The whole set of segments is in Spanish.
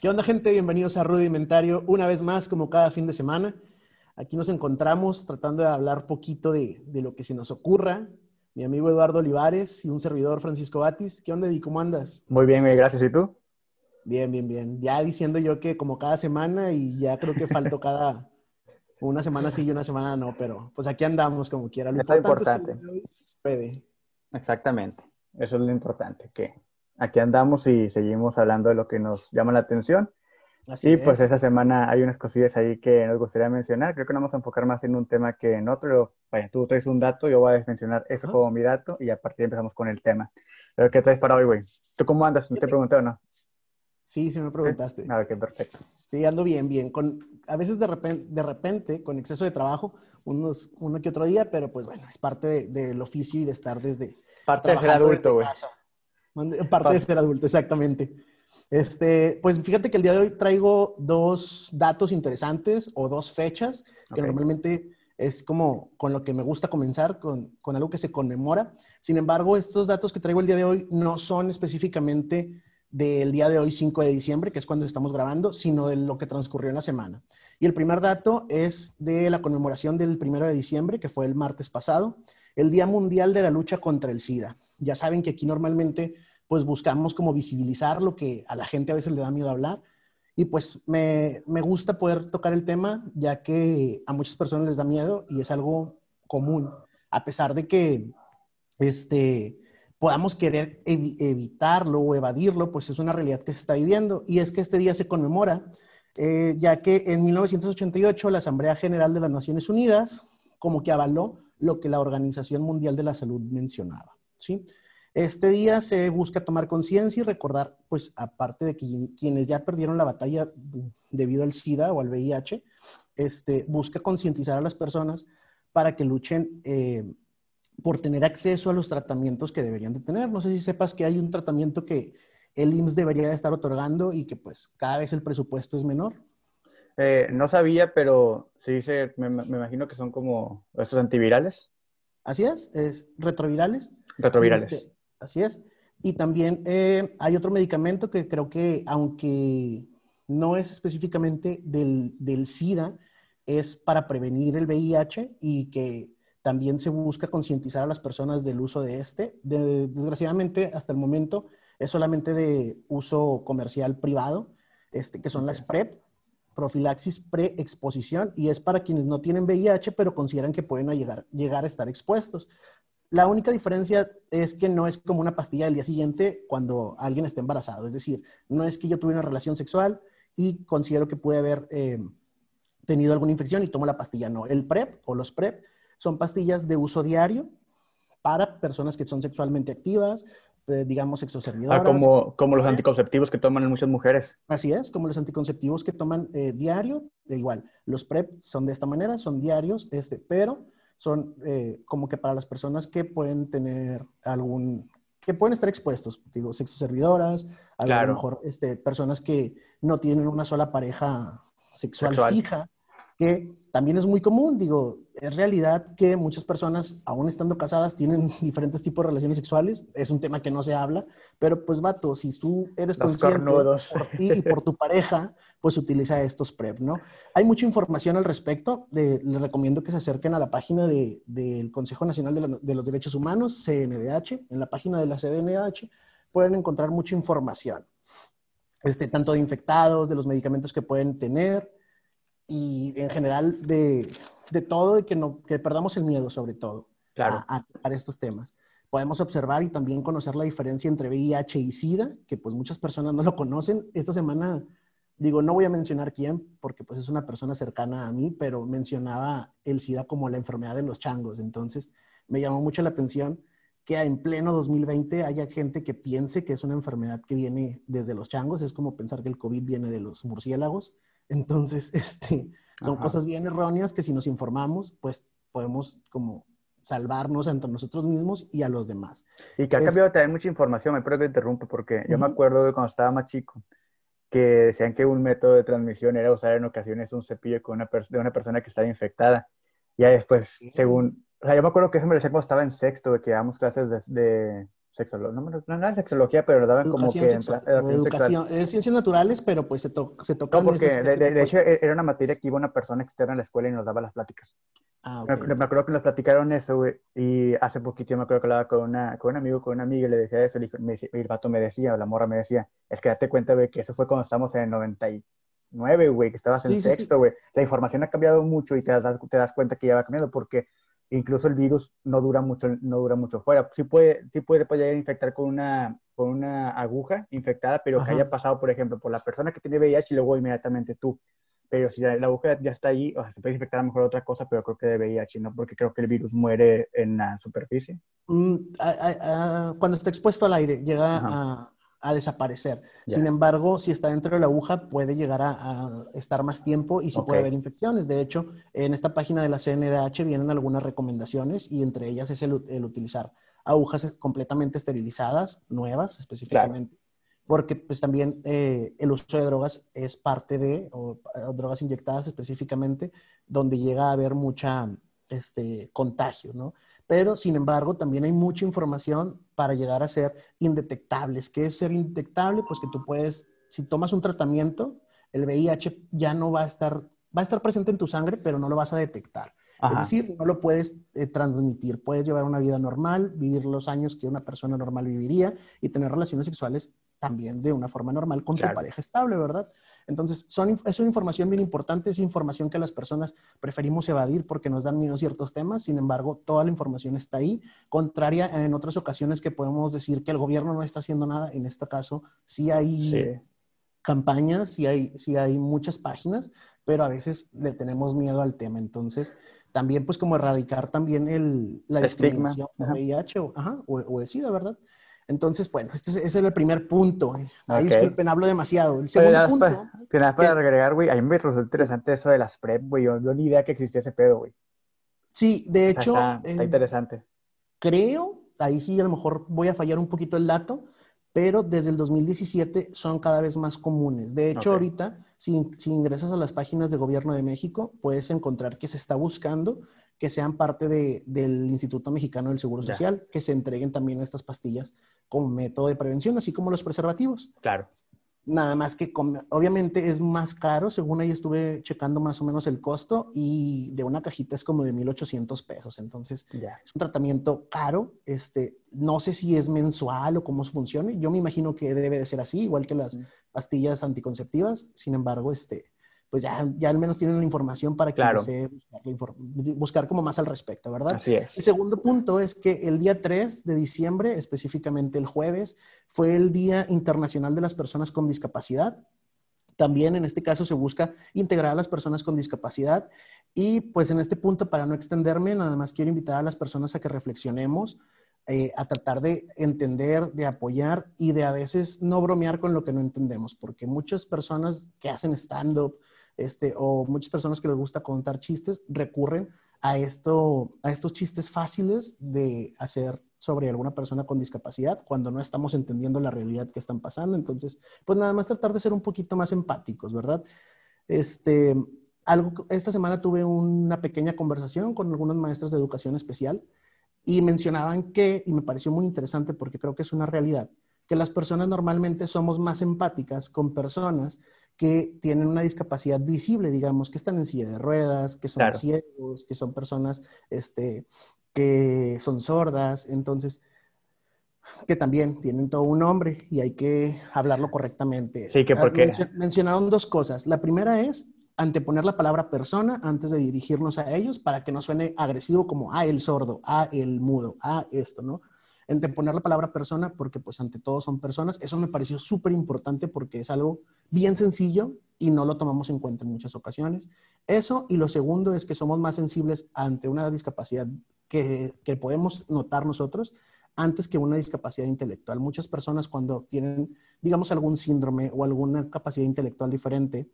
¿Qué onda, gente? Bienvenidos a Rudimentario una vez más, como cada fin de semana. Aquí nos encontramos tratando de hablar poquito de, de lo que se nos ocurra. Mi amigo Eduardo Olivares y un servidor Francisco Batis. ¿Qué onda, y cómo andas? Muy bien, gracias. ¿Y tú? Bien, bien, bien. Ya diciendo yo que como cada semana y ya creo que faltó cada una semana sí y una semana no, pero pues aquí andamos como quiera. Lo importante. Es que puede. Exactamente. Eso es lo importante, que aquí andamos y seguimos hablando de lo que nos llama la atención. Así y pues esa semana hay unas cosillas ahí que nos gustaría mencionar. Creo que nos vamos a enfocar más en un tema que en otro. Vaya, tú traes un dato, yo voy a mencionar eso como mi dato y a partir de empezamos con el tema. Pero ¿qué traes para hoy, güey? ¿Tú cómo andas? ¿No te pregunté o no? Sí, sí me preguntaste. A ver, qué perfecto. Sí, ando bien, bien. Con, a veces de repente, de repente, con exceso de trabajo, unos, uno que otro día, pero pues bueno, es parte del de, oficio y de estar desde... Parte de ser adulto, güey. Parte de ser adulto, exactamente. Este, pues fíjate que el día de hoy traigo dos datos interesantes o dos fechas que normalmente es como con lo que me gusta comenzar, con, con algo que se conmemora. Sin embargo, estos datos que traigo el día de hoy no son específicamente del día de hoy, 5 de diciembre, que es cuando estamos grabando, sino de lo que transcurrió en la semana. Y el primer dato es de la conmemoración del 1 de diciembre, que fue el martes pasado, el Día Mundial de la Lucha contra el SIDA. Ya saben que aquí normalmente pues buscamos como visibilizar lo que a la gente a veces le da miedo hablar. Y pues me, me gusta poder tocar el tema, ya que a muchas personas les da miedo y es algo común, a pesar de que este, podamos querer evi- evitarlo o evadirlo, pues es una realidad que se está viviendo. Y es que este día se conmemora, eh, ya que en 1988 la Asamblea General de las Naciones Unidas como que avaló lo que la Organización Mundial de la Salud mencionaba, ¿sí? Este día se busca tomar conciencia y recordar, pues aparte de que quienes ya perdieron la batalla debido al SIDA o al VIH, este, busca concientizar a las personas para que luchen eh, por tener acceso a los tratamientos que deberían de tener. No sé si sepas que hay un tratamiento que el IMSS debería de estar otorgando y que pues cada vez el presupuesto es menor. Eh, no sabía, pero sí se, me, me imagino que son como estos antivirales, Así es, es retrovirales. retrovirales. Este, así es. Y también eh, hay otro medicamento que creo que, aunque no es específicamente del, del SIDA, es para prevenir el VIH y que también se busca concientizar a las personas del uso de este. De- desgraciadamente, hasta el momento, es solamente de uso comercial privado, este, que son las PrEP, profilaxis preexposición, y es para quienes no tienen VIH, pero consideran que pueden llegar, llegar a estar expuestos. La única diferencia es que no es como una pastilla del día siguiente cuando alguien está embarazado. Es decir, no es que yo tuve una relación sexual y considero que pude haber eh, tenido alguna infección y tomo la pastilla. No, el PrEP o los PrEP son pastillas de uso diario para personas que son sexualmente activas, eh, digamos sexoservidoras. Ah, como, como los anticonceptivos que toman muchas mujeres. Así es, como los anticonceptivos que toman eh, diario, de igual. Los PrEP son de esta manera, son diarios, este, pero son eh, como que para las personas que pueden tener algún, que pueden estar expuestos, digo, sexoservidoras, a Claro. lo mejor este, personas que no tienen una sola pareja sexual, Sexual. fija, que también es muy común, digo, es realidad que muchas personas, aún estando casadas, tienen diferentes tipos de relaciones sexuales, es un tema que no se habla, pero pues vato, si tú eres Los consciente por ti y por tu pareja, pues utiliza estos PrEP, ¿no? Hay mucha información al respecto. de- les recomiendo que se acerquen a la página de- del Consejo Nacional de, la- de los Derechos Humanos, CNDH. En la página de la CNDH pueden encontrar mucha información, este, tanto de infectados, de los medicamentos que pueden tener y en general de, de todo, de que, no, que perdamos el miedo sobre todo Claro. a, tocar estos temas. Podemos observar y también conocer la diferencia entre VIH y SIDA, que pues muchas personas no lo conocen. Esta semana, digo, no voy a mencionar quién, porque pues es una persona cercana a mí, pero mencionaba el SIDA como la enfermedad de los changos. Entonces, me llamó mucho la atención que en pleno 2020 haya gente que piense que es una enfermedad que viene desde los changos. Es como pensar que el COVID viene de los murciélagos. Entonces, este, son Ajá. cosas bien erróneas que si nos informamos, pues podemos como salvarnos entre nosotros mismos y a los demás. Y que ha Es- cambiado también mucha información, me espero que te interrumpe, porque yo me acuerdo de cuando estaba más chico, que decían que un método de transmisión era usar en ocasiones un cepillo con una de una persona que estaba infectada. Ya después, Sí. según, o sea, yo me acuerdo que eso me lo decía cuando estaba en sexto, de que dábamos clases de, de sexología, no, no, no, sexología, pero daban como que... educación, es ciencias naturales, pero pues se, to, se tocan... No, porque de, hecho e, era una materia que iba una persona externa a la escuela y nos daba las pláticas. Ah, me, me, acuerdo que nos platicaron eso, güey, y hace poquito me acuerdo que hablaba con, una, con un amigo, con una amiga, y le decía eso, y me, el vato me decía, o la morra me decía, es que date cuenta, güey, que eso fue cuando estábamos en el 99, güey, que estabas en sexto, güey. La información ha cambiado mucho y te das, te das cuenta que ya va cambiando, porque incluso el virus no dura mucho, no dura mucho fuera. Sí puede, sí puede, puede infectar con una, con una aguja infectada, pero que haya pasado, por ejemplo, por la persona que tiene VIH y luego inmediatamente tú. Pero si la, aguja ya está ahí, o sea, se puede infectar a lo mejor otra cosa, pero creo que de VIH, ¿no? Porque creo que el virus muere en la superficie. Mm, cuando está expuesto al aire, llega a a desaparecer. Sin embargo, si está dentro de la aguja, puede llegar a, estar más tiempo y sí puede haber infecciones. De hecho, en esta página de la CNDH vienen algunas recomendaciones y entre ellas es el, utilizar agujas completamente esterilizadas, nuevas específicamente. Porque pues también eh, el uso de drogas es parte de, o, drogas inyectadas específicamente, donde llega a haber mucha este, contagio, ¿no? Pero sin embargo también hay mucha información para llegar a ser indetectables. ¿Qué es ser indetectable? Pues que tú puedes, si tomas un tratamiento, el VIH ya no va a estar, va a estar presente en tu sangre, pero no lo vas a detectar. Es decir, no lo puedes eh, transmitir. Puedes llevar una vida normal, vivir los años que una persona normal viviría y tener relaciones sexuales también de una forma normal con tu pareja estable, ¿verdad? Entonces, son, es una información bien importante, es información que las personas preferimos evadir porque nos dan miedo ciertos temas, sin embargo, toda la información está ahí, contraria en otras ocasiones que podemos decir que el gobierno no está haciendo nada, en este caso sí hay campañas, sí hay, sí hay muchas páginas, pero a veces le tenemos miedo al tema, entonces también pues como erradicar también el, la discriminación VIH o, ajá, o, o el SIDA, ¿verdad? Entonces, bueno, este es, ese es el primer punto. Ahí disculpen, hablo demasiado. El segundo punto. Para, nada para agregar, güey, a mí me resulta interesante eso de las PrEP, güey. Yo, no ni idea que existía ese pedo, güey. Sí, de hecho. Está, está, interesante. Creo, ahí sí a lo mejor voy a fallar un poquito el dato, pero desde el 2017 son cada vez más comunes. De hecho, ahorita, si, si ingresas a las páginas de Gobierno de México, puedes encontrar que se está buscando que sean parte de, del Instituto Mexicano del Seguro Social, que se entreguen también estas pastillas como método de prevención, así como los preservativos. Claro. Nada más que obviamente es más caro, según ahí estuve checando más o menos el costo y de una cajita es como de 1.800 pesos. Entonces es un tratamiento caro. Este, no sé si es mensual o cómo funcione. Yo me imagino que debe de ser así, igual que las pastillas anticonceptivas. Sin embargo, este, pues ya, ya al menos tienen la información para que se buscar, buscar, como más al respecto, ¿verdad? Así es. El segundo punto es que el día 3 de diciembre, específicamente el jueves, fue el Día Internacional de las Personas con Discapacidad. También en este caso se busca integrar a las personas con discapacidad y pues en este punto, para no extenderme, nada más quiero invitar a las personas a que reflexionemos, eh, a tratar de entender, de apoyar y de a veces no bromear con lo que no entendemos, porque muchas personas que hacen stand-up, este, o muchas personas que les gusta contar chistes recurren a, esto, a estos chistes fáciles de hacer sobre alguna persona con discapacidad cuando no estamos entendiendo la realidad que están pasando. Entonces, pues nada más tratar de ser un poquito más empáticos, ¿verdad? Este, algo, esta semana tuve una pequeña conversación con algunos maestros de educación especial y mencionaban que, y me pareció muy interesante porque creo que es una realidad, que las personas normalmente somos más empáticas con personas que tienen una discapacidad visible, digamos, que están en silla de ruedas, que son ciegos, que son personas este, que son sordas, entonces, que también tienen todo un nombre y hay que hablarlo correctamente. Sí, que ah, porque... mencionaron dos cosas. La primera es anteponer la palabra persona antes de dirigirnos a ellos para que no suene agresivo como, ah, el sordo, ah, el mudo, ah, esto, ¿no? Poner la palabra persona, porque pues ante todo son personas. Eso me pareció súper importante porque es algo bien sencillo y no lo tomamos en cuenta en muchas ocasiones. Eso y lo segundo es que somos más sensibles ante una discapacidad que, que podemos notar nosotros antes que una discapacidad intelectual. Muchas personas cuando tienen, digamos, algún síndrome o alguna capacidad intelectual diferente,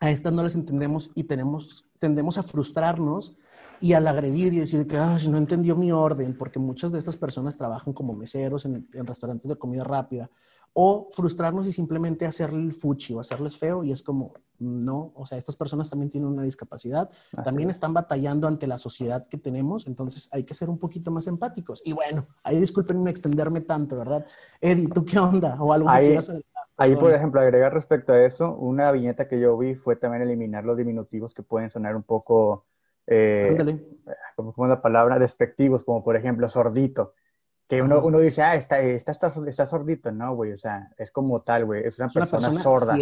a estas no las entendemos y tenemos, tendemos a frustrarnos y al agredir y decir que no entendió mi orden, porque muchas de estas personas trabajan como meseros en, restaurantes de comida rápida o frustrarnos y simplemente hacerle el fuchi o hacerles feo y es como, no, o sea, estas personas también tienen una discapacidad, también están batallando ante la sociedad que tenemos, entonces hay que ser un poquito más empáticos. Y bueno, ahí disculpen extenderme tanto, ¿verdad? Eddie, ¿tú qué onda? O algo ahí, que Ahí, por ejemplo, agregar respecto a eso, una viñeta que yo vi fue también eliminar los diminutivos que pueden sonar un poco, eh, como, como la palabra, despectivos, como por ejemplo sordito que uno, uno dice, ah, está, está, está, sordito, ¿no, güey? O sea, es como tal, güey, es una, persona, sorda.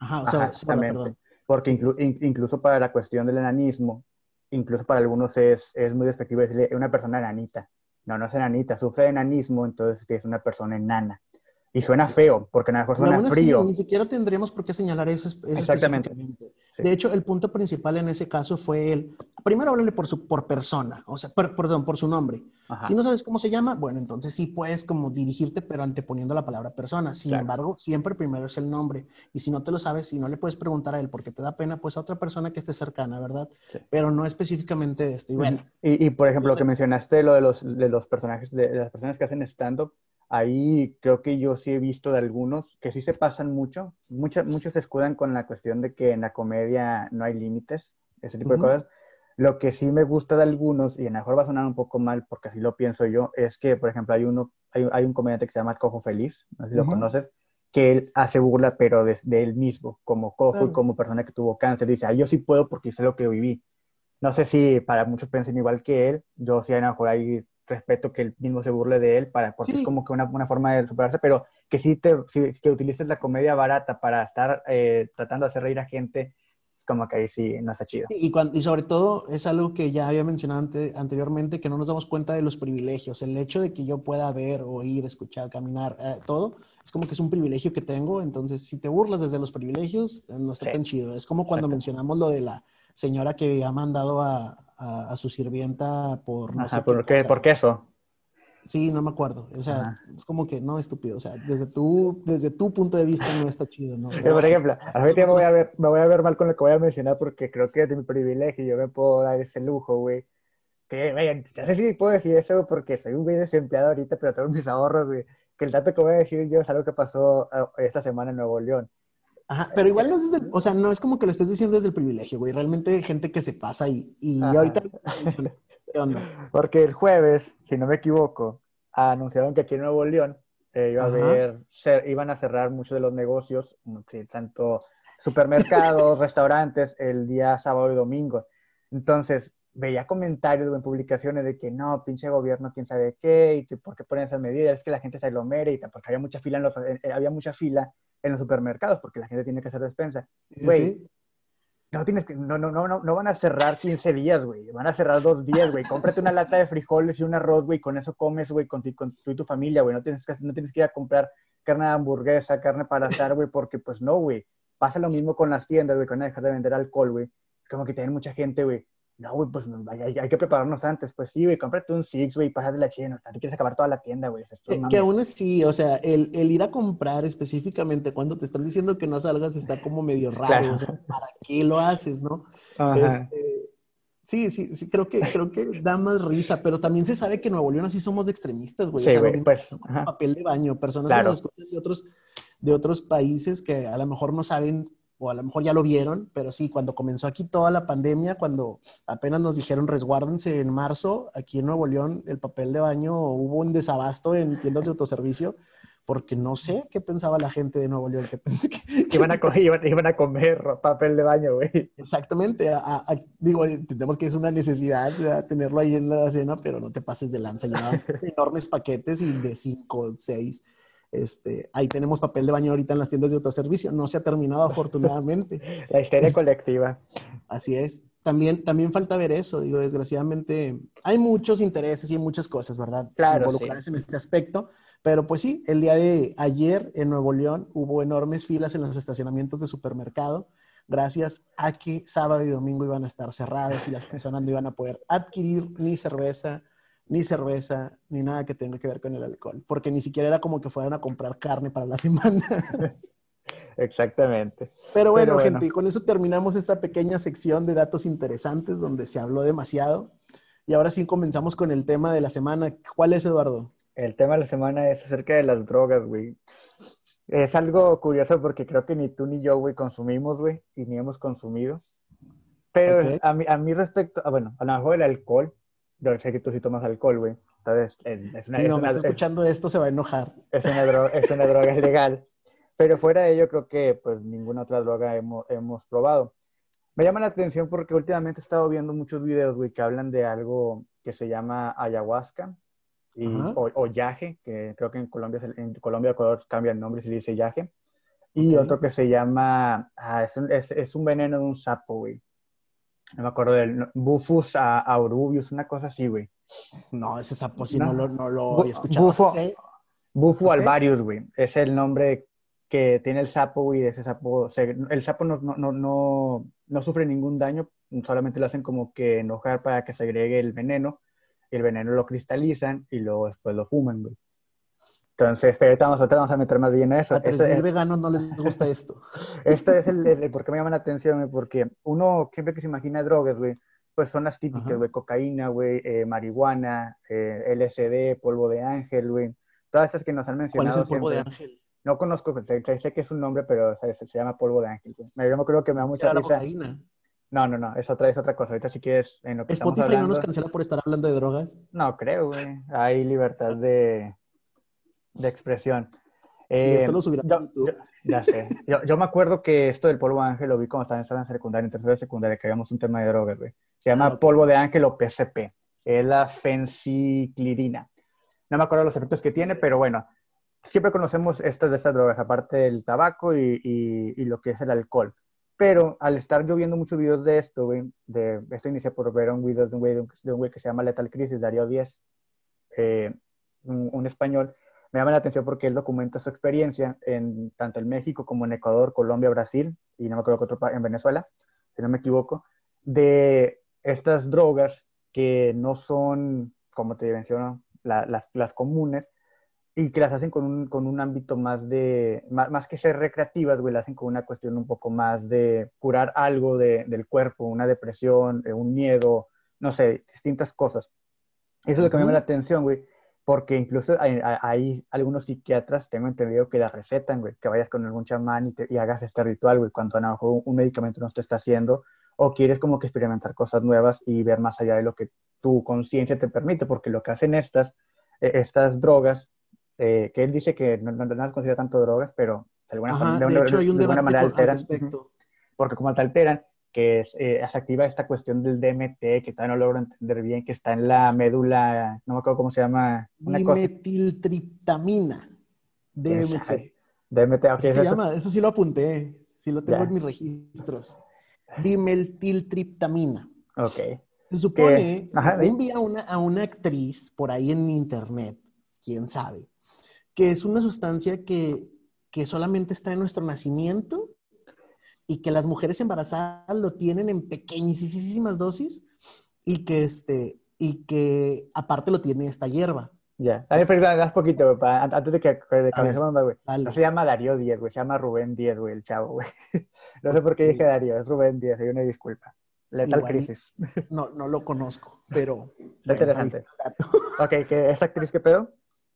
Ajá, o sea, exactamente. Porque incluso para la cuestión del enanismo, incluso para algunos es, es muy despectivo decirle una persona enanita. No, no es enanita, sufre de enanismo, entonces es una persona enana. Y suena feo, porque a lo mejor suena frío. ni siquiera tendríamos por qué señalar eso, Exactamente. De hecho, el punto principal en ese caso fue el, primero háblale por, su, por persona, o sea, perdón, por su nombre. Si no sabes cómo se llama, bueno, entonces sí puedes como dirigirte, pero anteponiendo la palabra persona. Sin embargo, siempre primero es el nombre. Y si no te lo sabes, si no le puedes preguntar a él porque te da pena, pues a otra persona que esté cercana, ¿verdad? Pero no específicamente esto. Y, bueno, y, por ejemplo, lo que mencionaste, lo de los, de los personajes, de, de las personas que hacen stand-up, ahí creo que yo sí he visto de algunos que sí se pasan mucho. Muchos, muchos se escudan con la cuestión de que en la comedia no hay límites, ese tipo de cosas. Lo que sí me gusta de algunos, y a lo mejor va a sonar un poco mal porque así lo pienso yo, es que, por ejemplo, hay, uno, hay, un comediante que se llama Cojo Feliz, no sé si lo conoces, que él hace burla, pero de, él mismo, como cojo y como persona que tuvo cáncer. Dice, ah, yo sí puedo porque sé lo que viví. No sé si para muchos piensen igual que él, yo sí a lo mejor ahí respeto que él mismo se burle de él, para, porque es como que una, una, forma de superarse, pero que sí te, que utilices la comedia barata para estar eh, tratando de hacer reír a gente, como que ahí sí no está chido. y, cuando, y sobre todo es algo que ya había mencionado anteriormente, que no nos damos cuenta de los privilegios. El hecho de que yo pueda ver, oír, escuchar, caminar, eh, todo, es como que es un privilegio que tengo. Entonces, si te burlas desde los privilegios, eh, no está tan chido. Es como cuando mencionamos lo de la señora que ha mandado a, a, su sirvienta por no sé ¿por qué? ¿Por queso? Sí, no me acuerdo. O sea, es como que no estúpido. O sea, desde tu, desde tu punto de vista no está chido, ¿no? Pero, por ejemplo, a mí me voy a, ver, me voy a ver mal con lo que voy a mencionar porque creo que es de mi privilegio. Yo me puedo dar ese lujo, güey. Que, vean, no sé si puedo decir eso porque soy un güey desempleado ahorita, pero tengo mis ahorros, güey. Que el dato que voy a decir yo es algo que pasó ah, esta semana en Nuevo León. Ajá, pero igual no es desde, o sea, no es como que lo estés diciendo desde el privilegio, güey. Realmente hay gente que se pasa y, y ahorita, ¿qué onda? Porque el jueves, si no me equivoco, anunciaron que aquí en Nuevo León eh, iba a haber, iban a cerrar muchos de los negocios, tanto supermercados, restaurantes, el día sábado y domingo. Entonces, veía comentarios en publicaciones de que no, pinche gobierno, quién sabe qué, y que por qué ponen esas medidas, es que la gente se aglomere y porque había mucha fila en los, había mucha fila en los supermercados porque la gente tiene que hacer despensa. Güey, no, tienes que, no, no, no, no van a cerrar 15 días, güey. Van a cerrar dos días, güey. Cómprate una lata de frijoles y un arroz, güey. Con eso comes, güey, con, con, tú y tu familia, güey. No tienes, que, no tienes que ir a comprar carne de hamburguesa, carne para asar, güey, porque pues no, güey. Pasa lo mismo con las tiendas, güey, van a dejar de vender alcohol, güey. Es como que tienen mucha gente, güey. No, güey, pues hay, hay, que prepararnos antes. Pues sí, güey, cómprate un Six, güey, pásate la china. Te quieres acabar toda la tienda, güey. Que, que, aún así, o sea, el, el, ir a comprar específicamente cuando te están diciendo que no salgas está como medio raro. O sea, ¿para qué lo haces, no? Este, sí, sí, sí, creo que, creo que da más risa, pero también se sabe que en Nuevo León así somos de extremistas, güey. Sí, o sea, pues, papel de baño, personas que nos de otros, de otros países que a lo mejor no saben o a lo mejor ya lo vieron, pero sí, cuando comenzó aquí toda la pandemia, cuando apenas nos dijeron resguárdense en marzo, aquí en Nuevo León el papel de baño hubo un desabasto en tiendas de autoservicio, porque no sé qué pensaba la gente de Nuevo León, que, que iban, a comer, iban, a comer papel de baño, güey. Exactamente, digo, entendemos que es una necesidad de tenerlo ahí en la cena, pero no te pases de lanza, llevan enormes paquetes y de cinco, seis este, ahí tenemos papel de baño ahorita en las tiendas de autoservicio. No se ha terminado afortunadamente. La historia colectiva. Así es. También, también falta ver eso. Digo, desgraciadamente hay muchos intereses y muchas cosas, ¿verdad? Claro. Involucradas en este aspecto. Pero pues sí, el día de ayer en Nuevo León hubo enormes filas en los estacionamientos de supermercado gracias a que sábado y domingo iban a estar cerrados y las personas no iban a poder adquirir ni cerveza, ni cerveza, ni nada que tenga que ver con el alcohol, porque ni siquiera era como que fueran a comprar carne para la semana. Exactamente. Pero bueno, gente, con eso terminamos esta pequeña sección de datos interesantes donde se habló demasiado. Y ahora sí comenzamos con el tema de la semana. ¿Cuál es, Eduardo? El tema de la semana es acerca de las drogas, güey. Es algo curioso porque creo que ni tú ni yo, güey, consumimos, güey, y ni hemos consumido. Pero a, mí, a mí respecto, ah, bueno, a lo mejor el alcohol, yo sé que tú sí tomas alcohol, güey. Entonces, es una, no, me está escuchando esto, se va a enojar. Es una, droga, es una droga legal. Pero fuera de ello, creo que pues ninguna otra droga hemos, hemos probado. Me llama la atención porque últimamente he estado viendo muchos videos, güey, que hablan de algo que se llama ayahuasca y, o, yaje, que creo que en Colombia, en Colombia, Ecuador cambia el nombre y se dice yaje. Y otro que se llama, ah, es, un, es, es, un veneno de un sapo, güey. No me acuerdo del Bufus aurubius, una cosa así, güey. No, ese sapo sí no, lo, no lo he escuchado. Bufo, Bufo alvarius, güey. Es el nombre que tiene el sapo, güey. Ese sapo, el sapo no, no, no, no, sufre ningún daño, solamente lo hacen como que enojar para que se agregue el veneno. El veneno lo cristalizan y luego después lo fuman, güey. Entonces, pero ahorita vamos, vamos a meter más bien en eso. A 3.000 veganos no les gusta esto. esto es el, por qué me llama la atención, porque uno siempre que se imagina drogas, güey, pues son las típicas, güey, cocaína, güey, eh, marihuana, eh, LSD, polvo de ángel, güey. Todas esas que nos han mencionado. ¿Cuál es el polvo de ángel? No conozco, sé, sé, que es un nombre, pero se, llama polvo de ángel. Yo me creo que me da mucha risa. Cocaína. No, no, no, es otra, es otra cosa. Ahorita si quieres, en lo que ¿Spotify estamos no nos cancela por estar hablando de drogas? No, creo, güey. Hay libertad de de expresión. Eh, esto lo subirá yo, ya sé. Yo, me acuerdo que esto del polvo de ángel lo vi cuando estaba en secundaria, en tercera secundaria, que habíamos un tema de drogas, güey. Se llama ah, polvo de ángel o PCP. Es la fenciclirina. No me acuerdo los efectos que tiene, pero bueno, siempre conocemos estas de estas drogas, aparte del tabaco y, y, lo que es el alcohol. Pero al estar yo viendo muchos videos de esto, güey, de, esto inicié por ver un video de un güey, un que se llama Lethal Crisis, Darío 10, eh, un, español, me llama la atención porque él documenta su experiencia en tanto en México como en Ecuador, Colombia, Brasil y no me acuerdo que otro en Venezuela, si no me equivoco, de estas drogas que no son, como te menciono, las, las, comunes y que las hacen con un, con un ámbito más de, más, que ser recreativas, güey, las hacen con una cuestión un poco más de curar algo de, del cuerpo, una depresión, eh, un miedo, no sé, distintas cosas. Eso es lo que me llama la atención, güey porque incluso hay, algunos psiquiatras, tengo entendido, que la recetan, güey, que vayas con algún chamán y, hagas este ritual, güey, cuando a lo mejor un medicamento no te está haciendo, o quieres como que experimentar cosas nuevas y ver más allá de lo que tu conciencia te permite, porque lo que hacen estas, e, estas drogas, eh, que él dice que no, no, las considera tanto drogas, pero de alguna, de, manera alteran, porque como te alteran, que es, eh, se activa esta cuestión del DMT, que todavía no logro entender bien, que está en la médula, no me acuerdo cómo se llama. Dimetiltriptamina. DMT. DMT, ok. Eso, se llama, eso sí lo apunté, sí lo tengo en mis registros. Dimetiltriptamina. Ok. Se supone, que envía a una, a una actriz por ahí en internet, quién sabe, que es una sustancia que, que solamente está en nuestro nacimiento y que las mujeres embarazadas lo tienen en pequeñísimas dosis y que, este, y que aparte lo tiene esta hierba. Ya, a ver, perdón, poquito, antes de que, de güey. No se llama Darío Díaz, güey, se llama Rubén Díaz, güey, el chavo, güey. No sé por qué dije Darío, es Rubén Díaz, hay una disculpa. Letal Crisis. No, no lo conozco, pero... interesante. ok, ¿qué, ¿esa actriz qué pedo?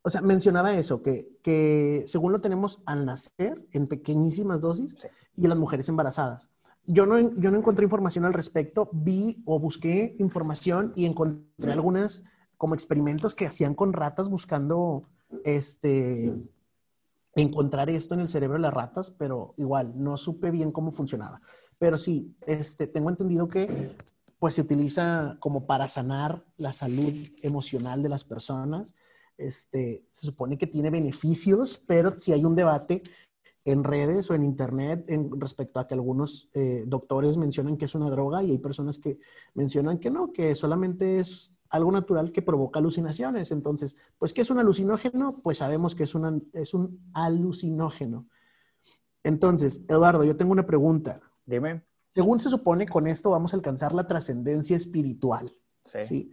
O sea, mencionaba eso, que, que según lo tenemos al nacer en pequeñísimas dosis y en las mujeres embarazadas. Yo no, yo no encontré información al respecto, vi o busqué información y encontré algunas como experimentos que hacían con ratas buscando este, encontrar esto en el cerebro de las ratas, pero igual no supe bien cómo funcionaba. Pero sí, este, tengo entendido que pues se utiliza como para sanar la salud emocional de las personas este, se supone que tiene beneficios, pero si hay un debate en redes o en internet en respecto a que algunos eh, doctores mencionan que es una droga y hay personas que mencionan que no, que solamente es algo natural que provoca alucinaciones. Entonces, pues, ¿qué es un alucinógeno? Pues sabemos que es, una, es un alucinógeno. Entonces, Eduardo, yo tengo una pregunta. Dime. Según se supone, con esto vamos a alcanzar la trascendencia espiritual. Sí. ¿sí?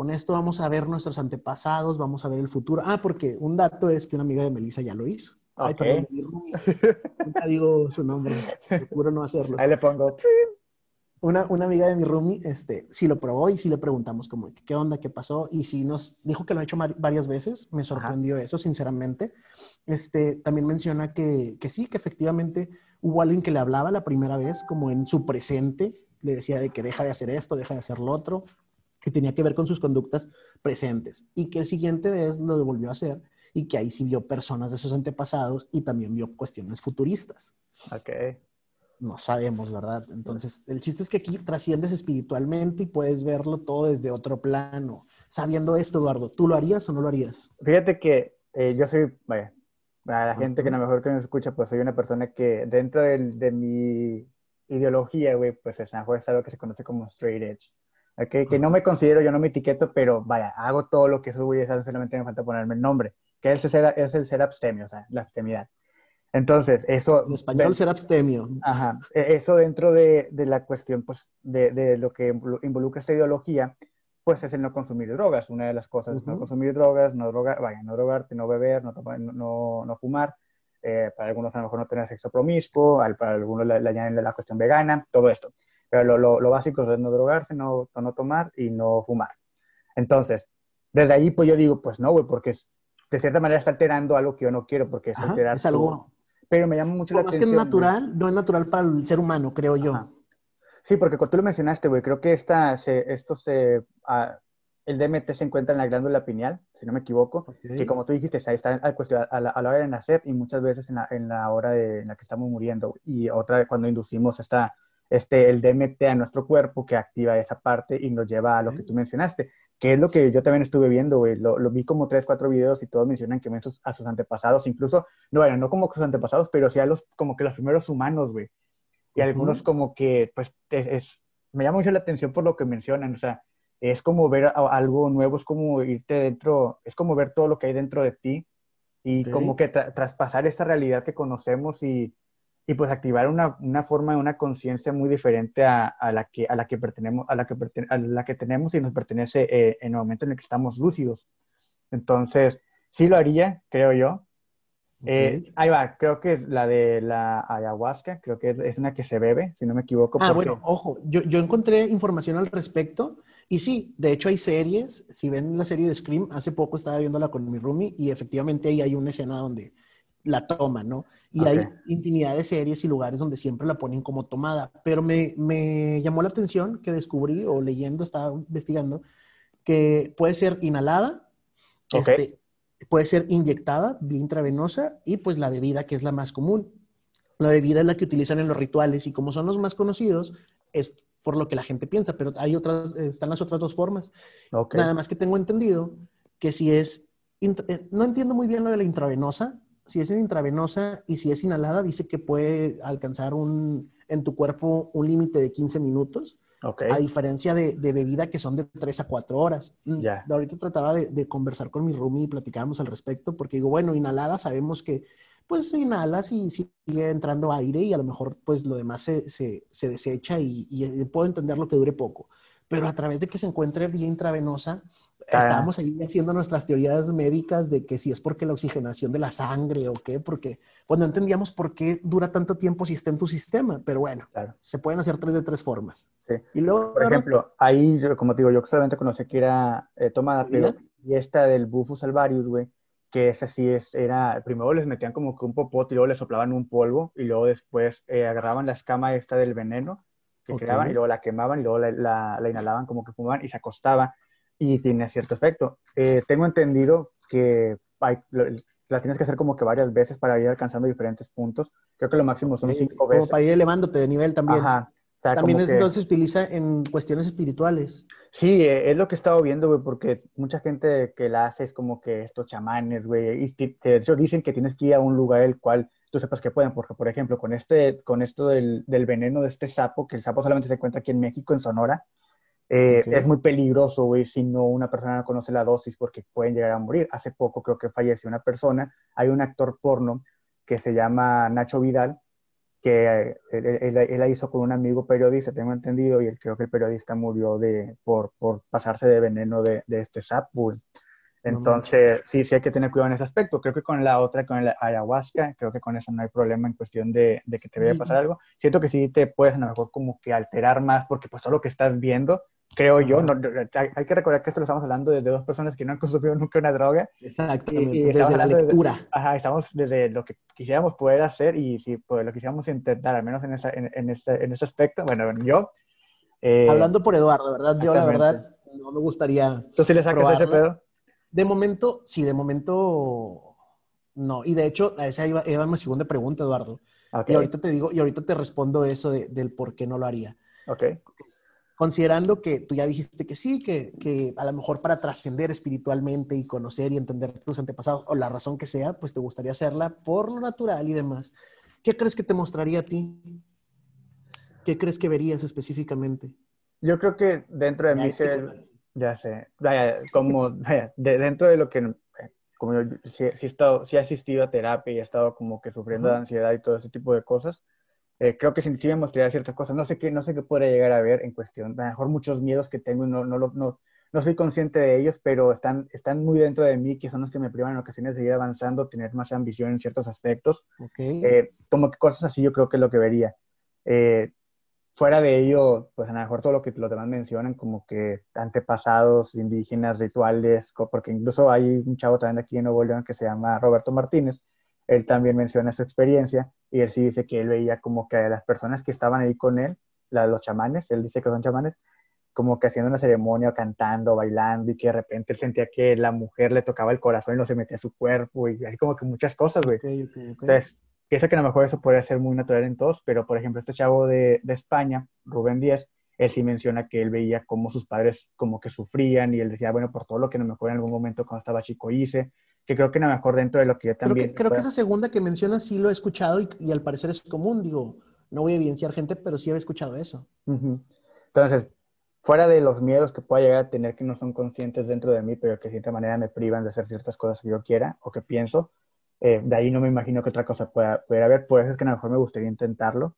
Con esto vamos a ver nuestros antepasados, vamos a ver el futuro. Ah, porque un dato es que una amiga de Melissa ya lo hizo. Ay, perdón, nunca digo su nombre, procuro no hacerlo. Ahí le pongo. una, una, amiga de mi roomie, este, sí lo probó y sí le preguntamos como, ¿qué onda? ¿Qué pasó? Y sí nos dijo que lo ha hecho varias veces, me sorprendió eso, sinceramente. Este, también menciona que, que sí, que efectivamente hubo alguien que le hablaba la primera vez, como en su presente, le decía de que deja de hacer esto, deja de hacer lo otro, que tenía que ver con sus conductas presentes y que el siguiente vez lo volvió a hacer y que ahí sí vio personas de sus antepasados y también vio cuestiones futuristas. Ok no sabemos, ¿verdad? Entonces, el chiste es que aquí trasciendes espiritualmente y puedes verlo todo desde otro plano. Sabiendo esto, Eduardo, ¿tú lo harías o no lo harías? Fíjate que eh, yo soy, vaya, a la gente que a lo mejor que nos escucha, pues soy una persona que dentro de, mi ideología, güey, pues es, es algo que se conoce como straight edge. Okay, que no me considero, yo no me etiqueto, pero vaya, hago todo lo que esos güeyes hacen, solamente me falta ponerme el nombre, que es el ser, es el ser abstemio, o sea, la abstemidad. Entonces, eso... En español ser abstemio. Ajá. E, eso dentro de, de la cuestión, pues, de, de, lo que involucra esta ideología, pues es el no consumir drogas. Una de las cosas es no consumir drogas, no drogar, vaya, no drogarte, no beber, no, no, no fumar. Eh, para algunos a lo mejor no tener sexo promiscuo, para algunos le, añaden la cuestión vegana, todo esto. Pero lo, lo, lo, básico es no drogarse, no, no tomar y no fumar. Entonces, desde ahí pues yo digo, pues no, güey, porque de cierta manera está alterando algo que yo no quiero, porque es alterar es algo, pero me llama mucho la atención. Es que es natural, no es natural para el ser humano, creo yo. Sí, porque tú lo mencionaste, güey, creo que esta, esto se, ah, el DMT se encuentra en la glándula pineal, si no me equivoco, que como tú dijiste, está, está a, la, hora de nacer y muchas veces en la, en la hora de, en la que estamos muriendo. Y otra cuando inducimos esta, este, el DMT a nuestro cuerpo que activa esa parte y nos lleva a lo que tú mencionaste, que es lo que yo también estuve viendo, güey. Lo, vi como tres, cuatro videos y todos mencionan que ven a sus antepasados, incluso, no, bueno, no como sus antepasados, pero sí a los, como que los primeros humanos, güey. Y algunos como que, pues, es, me llama mucho la atención por lo que mencionan, o sea, es como ver algo nuevo, es como irte dentro, es como ver todo lo que hay dentro de ti y como que traspasar esa realidad que conocemos y, y pues activar una, una forma, una conciencia muy diferente a, a, la que, a, la que pertenemos, a, la que a la que tenemos y nos pertenece eh, en el momento en el que estamos lúcidos. Entonces, sí lo haría, creo yo. Eh, ahí va, creo que es la de la ayahuasca, creo que es una que se bebe, si no me equivoco. Ah, bueno, ojo, yo, yo encontré información al respecto y sí, de hecho hay series, si ven la serie de Scream, hace poco estaba viéndola con mi roomie y efectivamente ahí hay una escena donde la toman, ¿no? Y hay infinidad de series y lugares donde siempre la ponen como tomada. Pero me, me, llamó la atención que descubrí o leyendo, estaba investigando, que puede ser inhalada, este, puede ser inyectada, vía intravenosa, y pues la bebida, que es la más común. La bebida es la que utilizan en los rituales y como son los más conocidos, es por lo que la gente piensa, pero hay otras, están las otras dos formas. Nada más que tengo entendido que si es, eh, no entiendo muy bien lo de la intravenosa, si es intravenosa y si es inhalada, dice que puede alcanzar un, en tu cuerpo un límite de 15 minutos. A diferencia de, de, bebida que son de 3 a 4 horas. Mm, ya. Ahorita trataba de, de, conversar con mi roomie y platicábamos al respecto, porque digo, bueno, inhalada sabemos que pues inhalas y sigue entrando aire y a lo mejor pues lo demás se, se, se desecha y, y, puedo entender lo que dure poco pero a través de que se encuentre vía intravenosa. Estábamos ahí haciendo nuestras teorías médicas de que si es porque la oxigenación de la sangre o qué, porque pues no entendíamos por qué dura tanto tiempo si está en tu sistema, pero bueno, se pueden hacer tres de tres formas. Sí. Y luego, por ejemplo, ahí, como te digo, yo solamente conocí que era eh, tomada, pero y esta del Bufus alvarius, güey, que esa sí es, era, primero les metían como que un popote y luego les soplaban un polvo y luego después eh, agarraban la escama esta del veneno que creaban y luego la quemaban y luego la, la, inhalaban como que fumaban y se acostaba y tiene cierto efecto. Eh, tengo entendido que la tienes que hacer como que varias veces para ir alcanzando diferentes puntos. Creo que lo máximo son cinco veces. Como para ir elevándote de nivel también. Ajá. también es, no se utiliza en cuestiones espirituales. Sí, eh, es lo que he estado viendo, güey, porque mucha gente que la hace es como que estos chamanes, güey, y de hecho dicen que tienes que ir a un lugar el cual tú sepas que pueden, porque por ejemplo, con, este, con esto del, del veneno de este sapo, que el sapo solamente se encuentra aquí en México, en Sonora, eh, es muy peligroso, güey, si no una persona no conoce la dosis porque pueden llegar a morir. Hace poco creo que falleció una persona, hay un actor porno que se llama Nacho Vidal, que eh, él, la hizo con un amigo periodista, tengo entendido, y él, creo que el periodista murió de, por, por pasarse de veneno de, de este sapo. Entonces, sí, sí hay que tener cuidado en ese aspecto. Creo que con la otra, con la ayahuasca, creo que con eso no hay problema en cuestión de, de que te vaya a pasar algo. Siento que sí te puedes a lo mejor como que alterar más porque pues todo lo que estás viendo, creo yo, no, hay, que recordar que esto lo estamos hablando de, dos personas que no han consumido nunca una droga. Exactamente, y, desde la lectura. ajá, estamos desde lo que quisiéramos poder hacer y si pues, lo quisiéramos intentar, al menos en, esta, en, en, este, en este aspecto, bueno, yo... Eh, Hablando por Eduardo, ¿verdad? Yo la verdad no me gustaría... ¿Tú sí le sacas ese pedo? De momento, sí, de momento no. Y de hecho, a esa iba, iba mi segunda pregunta, Eduardo. Y ahorita te digo, y ahorita te respondo eso del por qué no lo haría. Ok. Considerando que tú ya dijiste que sí, que, que a lo mejor para trascender espiritualmente y conocer y entender tus antepasados, o la razón que sea, pues te gustaría hacerla por lo natural y demás. ¿Qué crees que te mostraría a ti? ¿Qué crees que verías específicamente? Yo creo que dentro de mí ya sé. como de, dentro de lo que, como yo sí, he estado, sí he asistido a terapia y he estado como que sufriendo de ansiedad y todo ese tipo de cosas, eh, creo que sí, sí, me mostraría ciertas cosas. No sé qué, no sé qué podría llegar a ver en cuestión. A lo mejor muchos miedos que tengo y no, no, no, no soy consciente de ellos, pero están, están muy dentro de mí, que son los que me privan en ocasiones de seguir avanzando, tener más ambición en ciertos aspectos. Okay. Eh, como que cosas así yo creo que es lo que vería. Eh, fuera de ello, pues a lo mejor todo lo que los demás mencionan, como que antepasados, indígenas, rituales, porque incluso hay un chavo también aquí en Nuevo León que se llama Roberto Martínez, él también menciona su experiencia y él sí dice que él veía como que a las personas que estaban ahí con él, los chamanes, él dice que son chamanes, como que haciendo una ceremonia, cantando, bailando y que de repente él sentía que la mujer le tocaba el corazón y no se metía a su cuerpo y así como que muchas cosas, güey. Entonces, pienso que a lo mejor eso podría ser muy natural en todos, pero por ejemplo, este chavo de, de España, Rubén Díaz, él sí menciona que él veía cómo sus padres como que sufrían y él decía, bueno, por todo lo que a lo mejor en algún momento cuando estaba chico hice, que creo que a lo mejor dentro de lo que yo también... Creo que, esa segunda que mencionas sí lo he escuchado y, al parecer es común, digo, no voy a evidenciar gente, pero sí he escuchado eso. Entonces, fuera de los miedos que pueda llegar a tener que no son conscientes dentro de mí, pero que de cierta manera me privan de hacer ciertas cosas que yo quiera o que pienso, eh, de ahí no me imagino que otra cosa pueda, pueda haber. Por eso es que a lo mejor me gustaría intentarlo.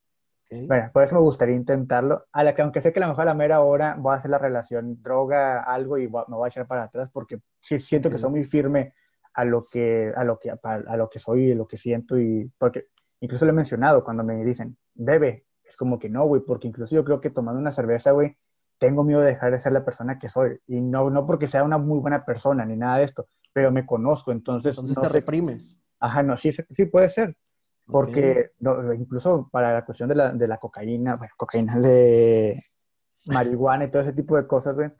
Bueno, por eso me gustaría intentarlo. A la que, aunque sé que a lo mejor a la mera hora voy a hacer la relación droga, algo y me voy a echar para atrás porque sí siento que soy muy firme a lo que, a lo que, a, lo que soy, a lo que siento y porque incluso lo he mencionado cuando me dicen, bebe, es como que no, güey, porque incluso yo creo que tomando una cerveza, güey, tengo miedo de dejar de ser la persona que soy. Y no, no porque sea una muy buena persona ni nada de esto, pero me conozco, entonces... Entonces te reprimes. Ajá, no, sí, sí puede ser. Porque incluso para la cuestión de la, de la cocaína, bueno, cocaína de marihuana y todo ese tipo de cosas, güey,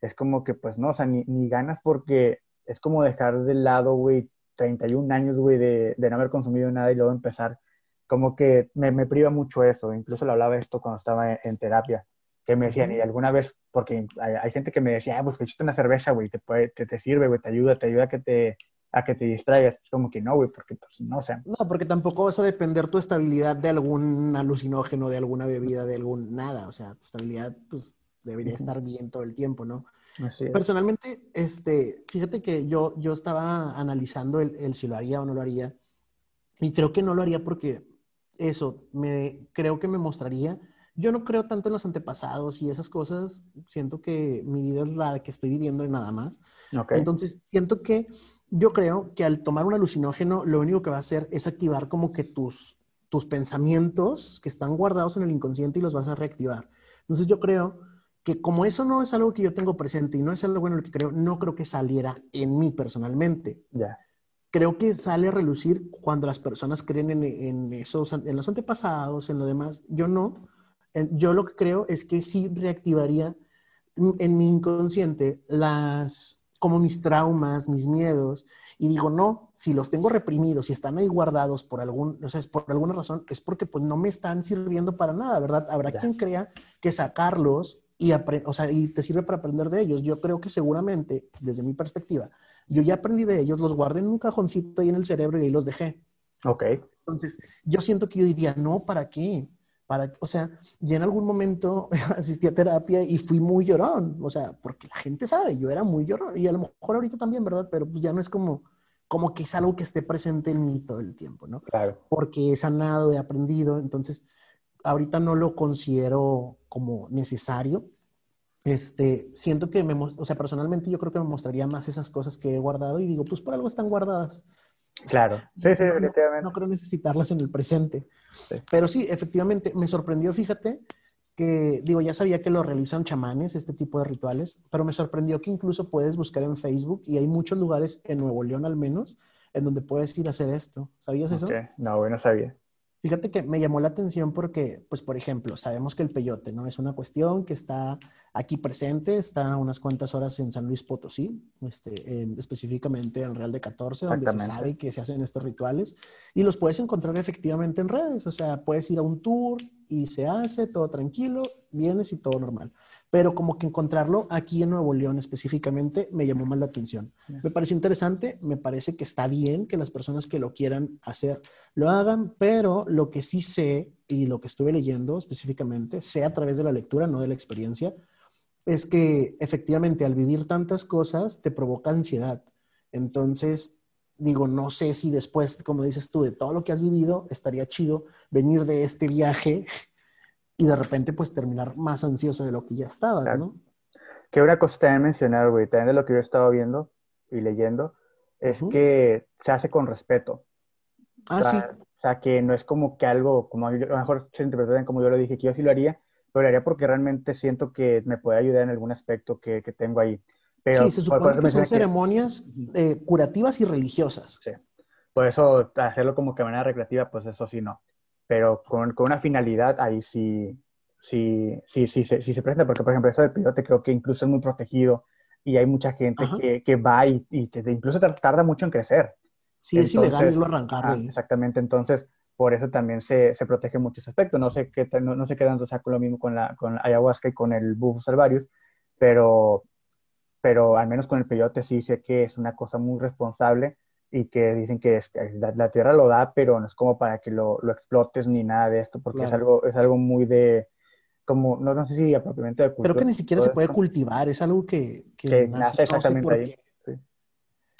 es como que, pues no, o sea, ni, ni ganas porque es como dejar de lado, güey, 31 años, güey, de, de, no haber consumido nada y luego empezar. Como que me, me priva mucho eso. Incluso lo hablaba esto cuando estaba en, terapia, que me decían, y alguna vez, porque hay, hay gente que me decía, ah, pues que una cerveza, güey, te, puede, te, te sirve, güey, te ayuda, te ayuda a que te a que te distraigas. Como que no, güey, porque pues no, o sea. No, porque tampoco vas a depender tu estabilidad de algún alucinógeno, de alguna bebida, de algún nada. O sea, tu estabilidad, pues, debería estar bien todo el tiempo, ¿no? Personalmente, este, fíjate que yo, yo estaba analizando el, el, si lo haría o no lo haría. Y creo que no lo haría porque eso, me, creo que me mostraría. Yo no creo tanto en los antepasados y esas cosas. Siento que mi vida es la que estoy viviendo y nada más. Entonces, siento que yo creo que al tomar un alucinógeno, lo único que va a hacer es activar como que tus, tus pensamientos que están guardados en el inconsciente y los vas a reactivar. Entonces yo creo que como eso no es algo que yo tengo presente y no es algo bueno lo que creo, no creo que saliera en mí personalmente. Ya. Creo que sale a relucir cuando las personas creen en, en, esos, en los antepasados, en lo demás. Yo no. Yo lo que creo es que sí reactivaría en mi inconsciente las como mis traumas, mis miedos, y digo, no, si los tengo reprimidos, si están ahí guardados por, algún, o sea, por alguna razón, es porque pues no me están sirviendo para nada, ¿verdad? Habrá quien crea que sacarlos y, o sea, y te sirve para aprender de ellos. Yo creo que seguramente, desde mi perspectiva, yo ya aprendí de ellos, los guardé en un cajoncito ahí en el cerebro y ahí los dejé. Ok. Entonces, yo siento que yo diría, no, ¿para qué? o sea, ya en algún momento asistí a terapia y fui muy llorón, o sea, porque la gente sabe, yo era muy llorón y a lo mejor ahorita también, ¿verdad? Pero pues ya no es como, como que es algo que esté presente en mí todo el tiempo, ¿no? Claro. Porque he sanado, he aprendido, entonces ahorita no lo considero como necesario, este, siento que me, o sea, personalmente yo creo que me mostraría más esas cosas que he guardado y digo, pues por algo están guardadas. Claro, sí, sí, definitivamente. No, creo necesitarlas en el presente. Pero sí, efectivamente, me sorprendió, fíjate, que digo, ya sabía que lo realizan chamanes, este tipo de rituales, pero me sorprendió que incluso puedes buscar en Facebook y hay muchos lugares, en Nuevo León al menos, en donde puedes ir a hacer esto. ¿Sabías eso? No, bueno, sabía. Fíjate que me llamó la atención porque, pues, por ejemplo, sabemos que el peyote, ¿no? Es una cuestión que está aquí presente, está unas cuantas horas en San Luis Potosí, este, específicamente en Real de 14, donde se sabe que se hacen estos rituales, y los puedes encontrar efectivamente en redes, o sea, puedes ir a un tour y se hace todo tranquilo, vienes y todo normal pero como que encontrarlo aquí en Nuevo León específicamente me llamó más la atención. Me pareció interesante, me parece que está bien que las personas que lo quieran hacer lo hagan, pero lo que sí sé y lo que estuve leyendo específicamente, sé a través de la lectura, no de la experiencia, es que efectivamente al vivir tantas cosas te provoca ansiedad. Entonces, digo, no sé si después, como dices tú, de todo lo que has vivido, estaría chido venir de este viaje y de repente pues terminar más ansioso de lo que ya estabas, ¿no? Que una cosa también mencionar, güey, también de lo que yo he estado viendo y leyendo, es que se hace con respeto. Ah, sí. O sea, que no es como que algo, como a, lo mejor se interpreta como yo lo dije, que yo sí lo haría, pero lo haría porque realmente siento que me puede ayudar en algún aspecto que, que tengo ahí. Pero, sí, se supone que son ceremonias eh, curativas y religiosas. Sí. Por eso hacerlo como que de manera recreativa, pues eso sí no pero con, con una finalidad ahí sí, sí, sí, sí, sí, se presenta, porque por ejemplo eso del pilote creo que incluso es muy protegido y hay mucha gente que, que, va y, y incluso tarda mucho en crecer. Sí, es ilegal irlo arrancar. exactamente, entonces por eso también se, se, protege mucho ese aspecto. No sé qué no, no sé qué tanto con lo mismo con la, con ayahuasca y con el bufo salvarius, pero, pero al menos con el peyote sí sé que es una cosa muy responsable y que dicen que la, tierra lo da, pero no es como para que lo, lo explotes ni nada de esto, porque es, algo, es algo muy de, como, no, no sé si propiamente de cultura. Creo que ni siquiera se puede cultivar, es algo que, que, nace, exactamente ahí.